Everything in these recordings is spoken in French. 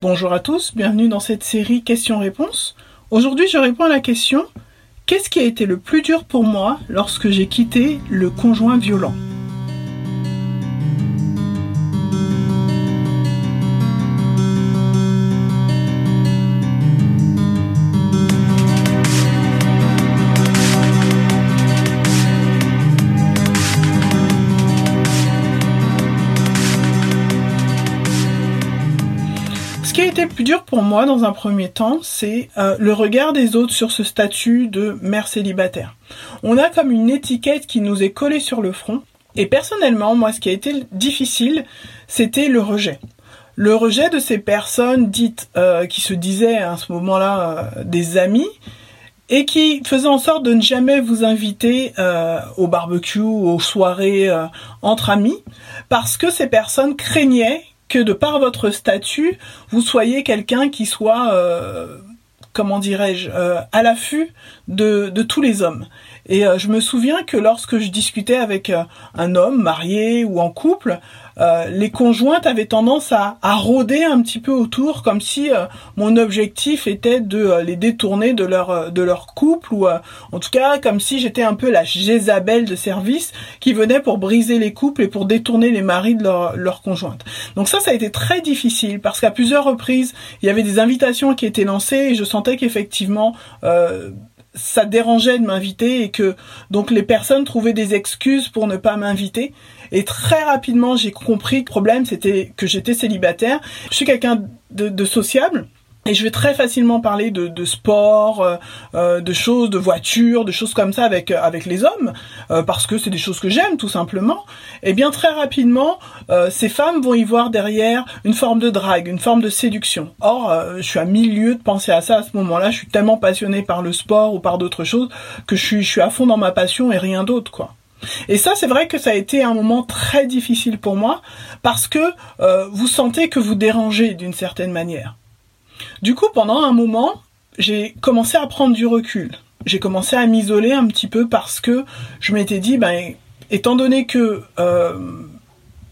Bonjour à tous, bienvenue dans cette série questions-réponses. Aujourd'hui, je réponds à la question Qu'est-ce qui a été le plus dur pour moi lorsque j'ai quitté le conjoint violent? Qui a été plus dur pour moi dans un premier temps, c'est euh, le regard des autres sur ce statut de mère célibataire. On a comme une étiquette qui nous est collée sur le front. Et personnellement, moi, ce qui a été difficile, c'était le rejet. Le rejet de ces personnes dites, euh, qui se disaient à ce moment-là euh, des amis, et qui faisaient en sorte de ne jamais vous inviter au barbecue, aux soirées entre amis, parce que ces personnes craignaient que de par votre statut, vous soyez quelqu'un qui soit, euh, comment dirais-je, euh, à l'affût de, tous les hommes. Et euh, je me souviens que lorsque je discutais avec un homme marié ou en couple, euh, les conjointes avaient tendance à, à, rôder un petit peu autour, comme si euh, mon objectif était de euh, les détourner de leur de leur couple, ou en tout cas comme si j'étais un peu la Jézabel de service qui venait pour briser les couples et pour détourner les maris de leur, leur conjointe. Donc ça, ça a été très difficile parce qu'à plusieurs reprises, il y avait des invitations qui étaient lancées et je sentais qu'effectivement ça dérangeait de m'inviter et que donc les personnes trouvaient des excuses pour ne pas m'inviter. Et très rapidement, j'ai compris que le problème, c'était que j'étais célibataire. Je suis quelqu'un de, de sociable. Et je vais très facilement parler de, de sport, euh, euh de choses, de voitures, de choses comme ça avec euh, avec les hommes, euh, parce que c'est des choses que j'aime tout simplement. Et bien très rapidement, ces femmes vont y voir derrière une forme de drague, une forme de séduction. Or, je suis à milieu de penser à ça à ce moment-là. Je suis tellement passionnée par le sport ou par d'autres choses que je suis je suis à fond dans ma passion et rien d'autre quoi. Et ça, c'est vrai que ça a été un moment très difficile pour moi parce que euh, vous sentez que vous dérangez d'une certaine manière. Du coup, pendant un moment, j'ai commencé à prendre du recul. J'ai commencé à m'isoler un petit peu parce que je m'étais dit, ben, étant donné que euh,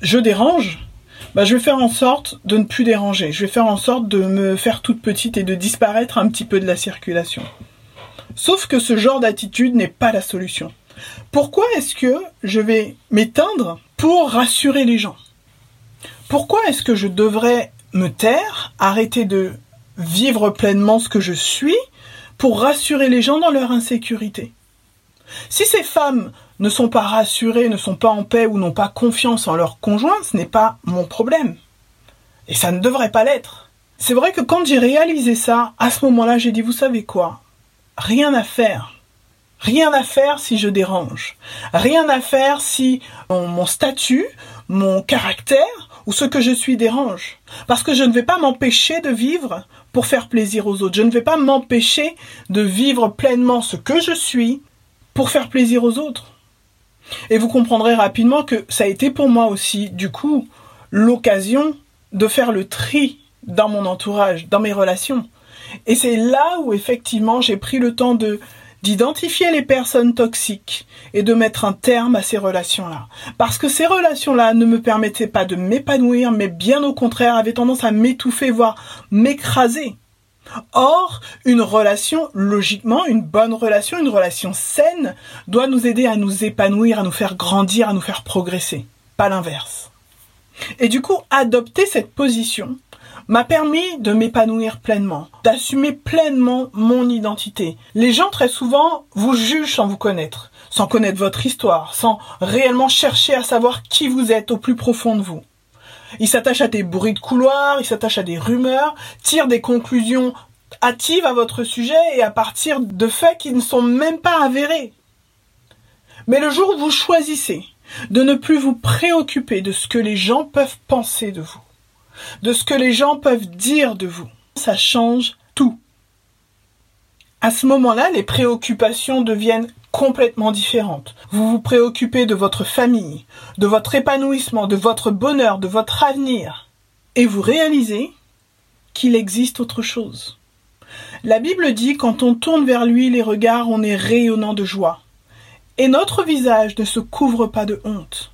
je dérange, ben, je vais faire en sorte de ne plus déranger. Je vais faire en sorte de me faire toute petite et de disparaître un petit peu de la circulation. Sauf que ce genre d'attitude n'est pas la solution. Pourquoi est-ce que je vais m'éteindre pour rassurer les gens? Pourquoi est-ce que je devrais me taire, arrêter de vivre pleinement ce que je suis pour rassurer les gens dans leur insécurité? Si ces femmes ne sont pas rassurées, ne sont pas en paix ou n'ont pas confiance en leur conjoint, ce n'est pas mon problème. Et ça ne devrait pas l'être. C'est vrai que quand j'ai réalisé ça, à ce moment-là, j'ai dit, vous savez quoi? Rien à faire. Rien à faire si je dérange. Rien à faire si mon, statut, mon caractère ou ce que je suis dérange. Parce que je ne vais pas m'empêcher de vivre pour faire plaisir aux autres. Je ne vais pas m'empêcher de vivre pleinement ce que je suis pour faire plaisir aux autres. Et vous comprendrez rapidement que ça a été pour moi aussi, du coup, l'occasion de faire le tri dans mon entourage, dans mes relations. Et c'est là où effectivement j'ai pris le temps de d'identifier les personnes toxiques et de mettre un terme à ces relations-là. Parce que ces relations-là ne me permettaient pas de m'épanouir, mais bien au contraire avaient tendance à m'étouffer, voire m'écraser. Or, une relation, logiquement, une bonne relation, une relation saine, doit nous aider à nous épanouir, à nous faire grandir, à nous faire progresser. Pas l'inverse. Et du coup, adopter cette position m'a permis de m'épanouir pleinement, d'assumer pleinement mon identité. Les gens très souvent vous jugent sans vous connaître, sans connaître votre histoire, sans réellement chercher à savoir qui vous êtes au plus profond de vous. Ils s'attachent à des bruits de couloir, ils s'attachent à des rumeurs, tirent des conclusions hâtives à votre sujet et à partir de faits qui ne sont même pas avérés. Mais le jour où vous choisissez de ne plus vous préoccuper de ce que les gens peuvent penser de vous, de ce que les gens peuvent dire de vous. Ça change tout. À ce moment-là, les préoccupations deviennent complètement différentes. Vous vous préoccupez de votre famille, de votre épanouissement, de votre bonheur, de votre avenir. Et vous réalisez qu'il existe autre chose. La Bible dit quand on tourne vers lui les regards, on est rayonnant de joie. Et notre visage ne se couvre pas de honte.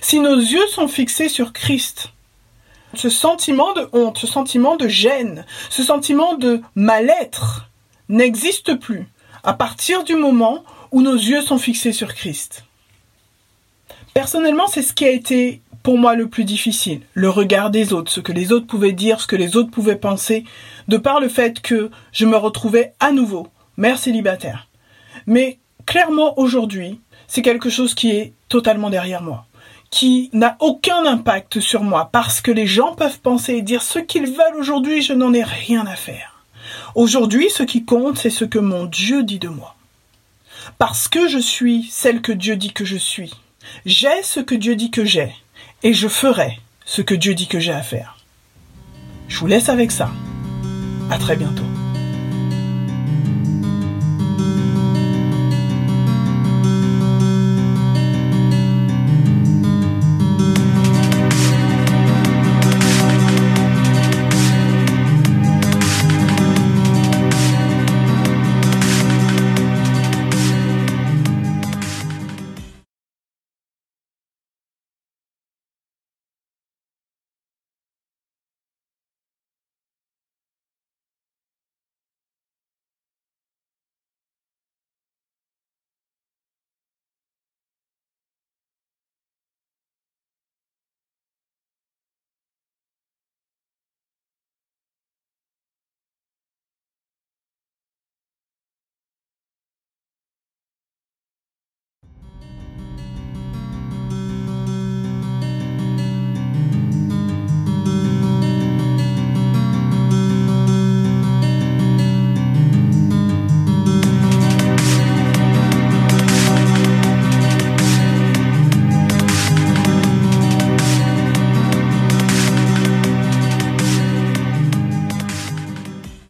Si nos yeux sont fixés sur Christ, Ce sentiment de honte, ce sentiment de gêne, ce sentiment de mal-être n'existe plus à partir du moment où nos yeux sont fixés sur Christ. Personnellement, c'est ce qui a été pour moi le plus difficile, le regard des autres, ce que les autres pouvaient dire, ce que les autres pouvaient penser, de par le fait que je me retrouvais à nouveau mère célibataire. Mais clairement aujourd'hui, c'est quelque chose qui est totalement derrière moi, qui n'a aucun impact sur moi, parce que les gens peuvent penser et dire ce qu'ils veulent aujourd'hui, je n'en ai rien à faire. Aujourd'hui, ce qui compte, c'est ce que mon Dieu dit de moi. Parce que je suis celle que Dieu dit que je suis. J'ai ce que Dieu dit que j'ai. Et je ferai ce que Dieu dit que j'ai à faire. Je vous laisse avec ça. À très bientôt.